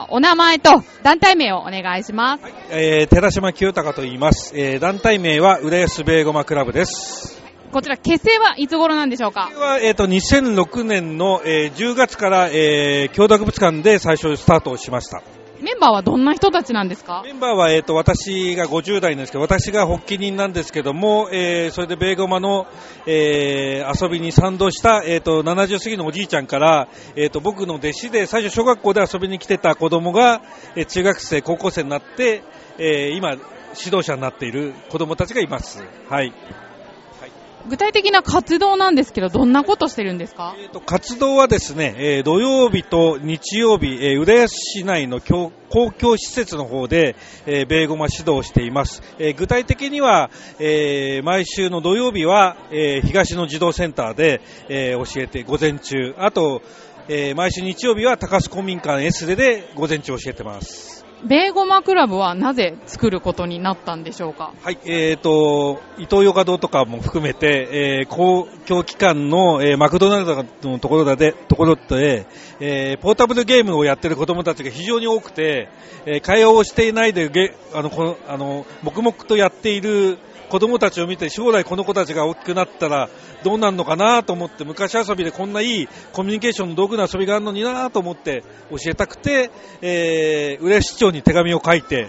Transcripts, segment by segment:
じゃあ、お名前と団体名をお願いします。えー、寺島清隆と言います。えー、団体名は浦安ベーゴマクラブです。こちら、結成はいつ頃なんでしょうか？これは、えっ、と、2006年の、えー10月から、えー、共同博物館で最初スタートをしました。メンバーはどんな人たちなんですか？メンバーは、えっ、と、私が50代なんですけど、私が発起人なんですけども、えー、それでベーゴマの、えー、遊びに賛同した、えっ、と、70過ぎのおじいちゃんから、えっ、と、僕の弟子で、最初小学校で遊びに来てた子供が、えー中学生、高校生になって、えー、今、指導者になっている子供たちがいます。はい。具体的な活動なんですけど、どんなことしてるんですか？えーと活動はですね、えー土曜日と日曜日、えー浦安市内の教公共施設の方で、えー、ベーゴマ指導をしています。えー具体的には、えー毎週の土曜日は、えー東の児童センターで、えー教えて午前中、あと、えー毎週日曜日は高須公民館 S でで午前中教えてます。ベーゴマクラブはなぜ作ることになったんでしょうか？はい、えーと、伊東洋華堂とかも含めて、えー公共機関の、えーマクドナルドのところで、ところで、えーポータブルゲームをやっている子どもたちが非常に多くて、え会話をしていないで、あの、この、あの、黙々とやっている子供たちを見て、将来この子たちが大きくなったらどうなるのかなと思って、昔遊びでこんないいコミュニケーションの道具の遊びがあるのになと思って教えたくて、えー、浦市長に手紙を書いて、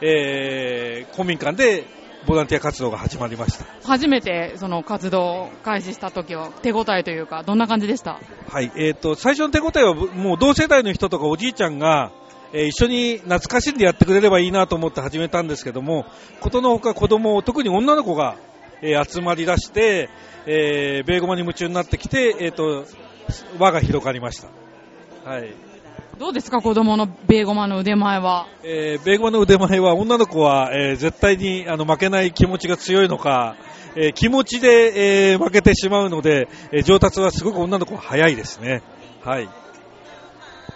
えー公民館でボランティア活動が始まりました。初めてその活動を開始した時は手応えというか、どんな感じでした？はい、えっ、と、最初の手応えは、もう同世代の人とかおじいちゃんが、えー一緒に懐かしんでやってくれればいいなと思って始めたんですけども、ことのほか子供、特に女の子が、えー集まり出して、えー、ベーゴマに夢中になってきて、えっ、と、輪が広がりました。はい。どうですか子供のベーゴマの腕前は？えー、ベーゴマの腕前は女の子は、えー絶対にあの負けない気持ちが強いのか、えー気持ちで、えー負けてしまうので、えー上達はすごく女の子は早いですね。はい。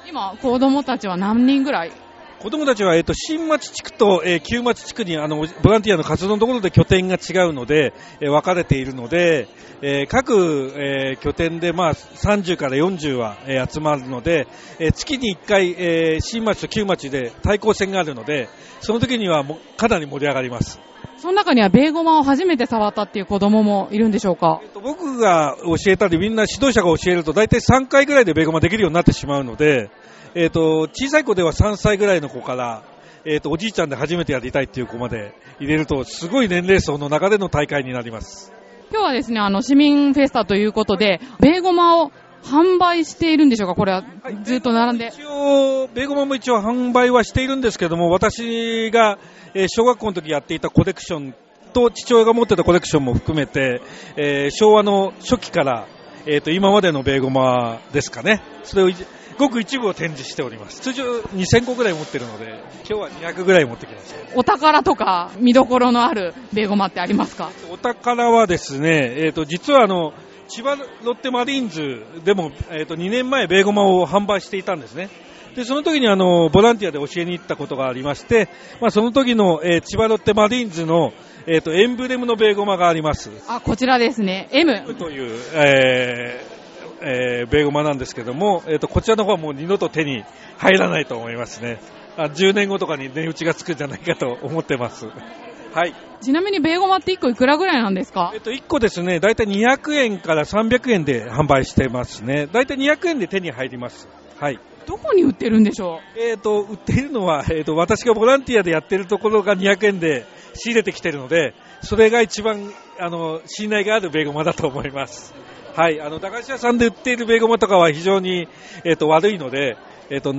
今、子供たちは何人ぐらい？子供たちは、えっ、と、新町地区と、えー旧町地区に、あの、ボランティアの活動のところで拠点が違うので、えー分かれているので、えー各、え拠点で、まあ、30から40は、え集まるので、え月に1回、え新町と旧町で対抗戦があるので、その時にはもかなり盛り上がります。その中にはベーゴマを初めて触ったっていう子供もいるんでしょうか？えっと僕が教えたり、みんな指導者が教えると、大体3回ぐらいでベーゴマできるようになってしまうので、えっと小さい子では3歳ぐらいの子から、えっとおじいちゃんで初めてやりたいっていう子まで入れると、すごい年齢層の中での大会になります。今日はですね、あの、市民フェスタということで、ベーゴマを販売しているんでしょうか？これはずっと並んで。一応、ベーゴマも一応販売はしているんですけども、私が、えー小学校の時やっていたコレクションと父親が持ってたコレクションも含めて、えー昭和の初期から、えーと今までのベーゴマですかね。それをいごく一部を展示しております。通常2000個ぐらい持ってるので、今日は200ぐらい持ってきました。お宝とか見どころのあるベーゴマってありますか？お宝はですね、えー、と実はあの千葉ロッテマリーンズでも、えー、と2年前、ベーゴマを販売していたんですね。でその時にあのボランティアで教えに行ったことがありまして、まあ、その時の、えー千葉ロッテマリーンズの、えー、とエンブレムのベーゴマがあります。あ、こちらですね。M。という、えーえーベーゴマなんですけども、えー、とこちらの方はもう二度と手に入らないと思いますね。あ10年後とかに値打ちがつくんじゃないかと思ってます。はい。ちなみにベーゴマって1個いくらぐらいなんですか？えっと、1個ですね、だいたい200円から300円で販売してますね。だいたい200円で手に入ります。はい。どこに売ってるんでしょえっ、と、売っているのは、えっ、と、私がボランティアでやってるところが200円で仕入れてきてるので、それが一番、あの、信頼があるベーゴマだと思います。はい。あの、駄菓子屋さんで売っているベーゴマとかは非常に、えっ、と、悪いので、えっ、と、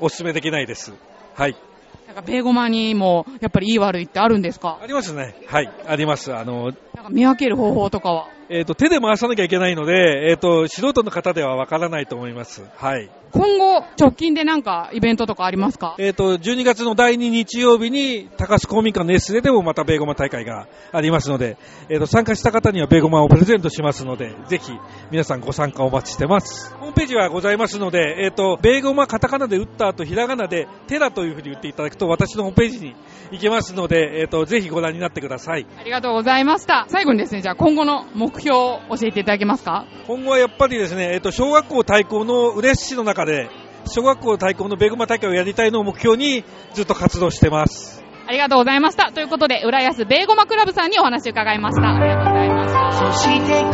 お勧めできないです。はい。うなんかベーゴマにもやっぱりいい悪いってあるんですか？ありますね。はい。あります。あの、なんか見分ける方法とかは？えっ、と、手で回さなきゃいけないので、えっ、と、素人の方ではわからないと思います。はい。今後、直近でなんかイベントとかありますか？えっ、と、12月の第2日曜日に、高須公民館の S ででもまたベーゴマ大会がありますので、えっ、と、参加した方にはベーゴマをプレゼントしますので、ぜひ、皆さんご参加お待ちしてます。ホームページはございますので、えっ、と、ベーゴマカタカナで打った後、ひらがなで、テラというふうに打っていただくと、私のホームページに行けますので、えっ、と、ぜひご覧になってください。ありがとうございました。最後にですね、じゃあ今後の目標を教えていただけますか？今後はやっぱりですね、えっ、と、小学校対抗の嬉し市の中で、小学校対抗のベーゴマ大会をやりたいのを目標にずっと活動してます。ありがとうございました。ということで、浦安ベーゴマクラブさんにお話を伺いました。ありがとうございました。そしてこ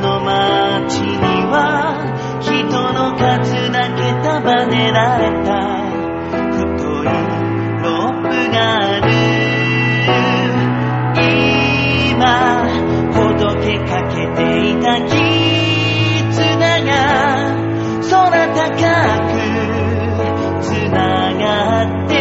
の街には、人の数だけ束ねられた、that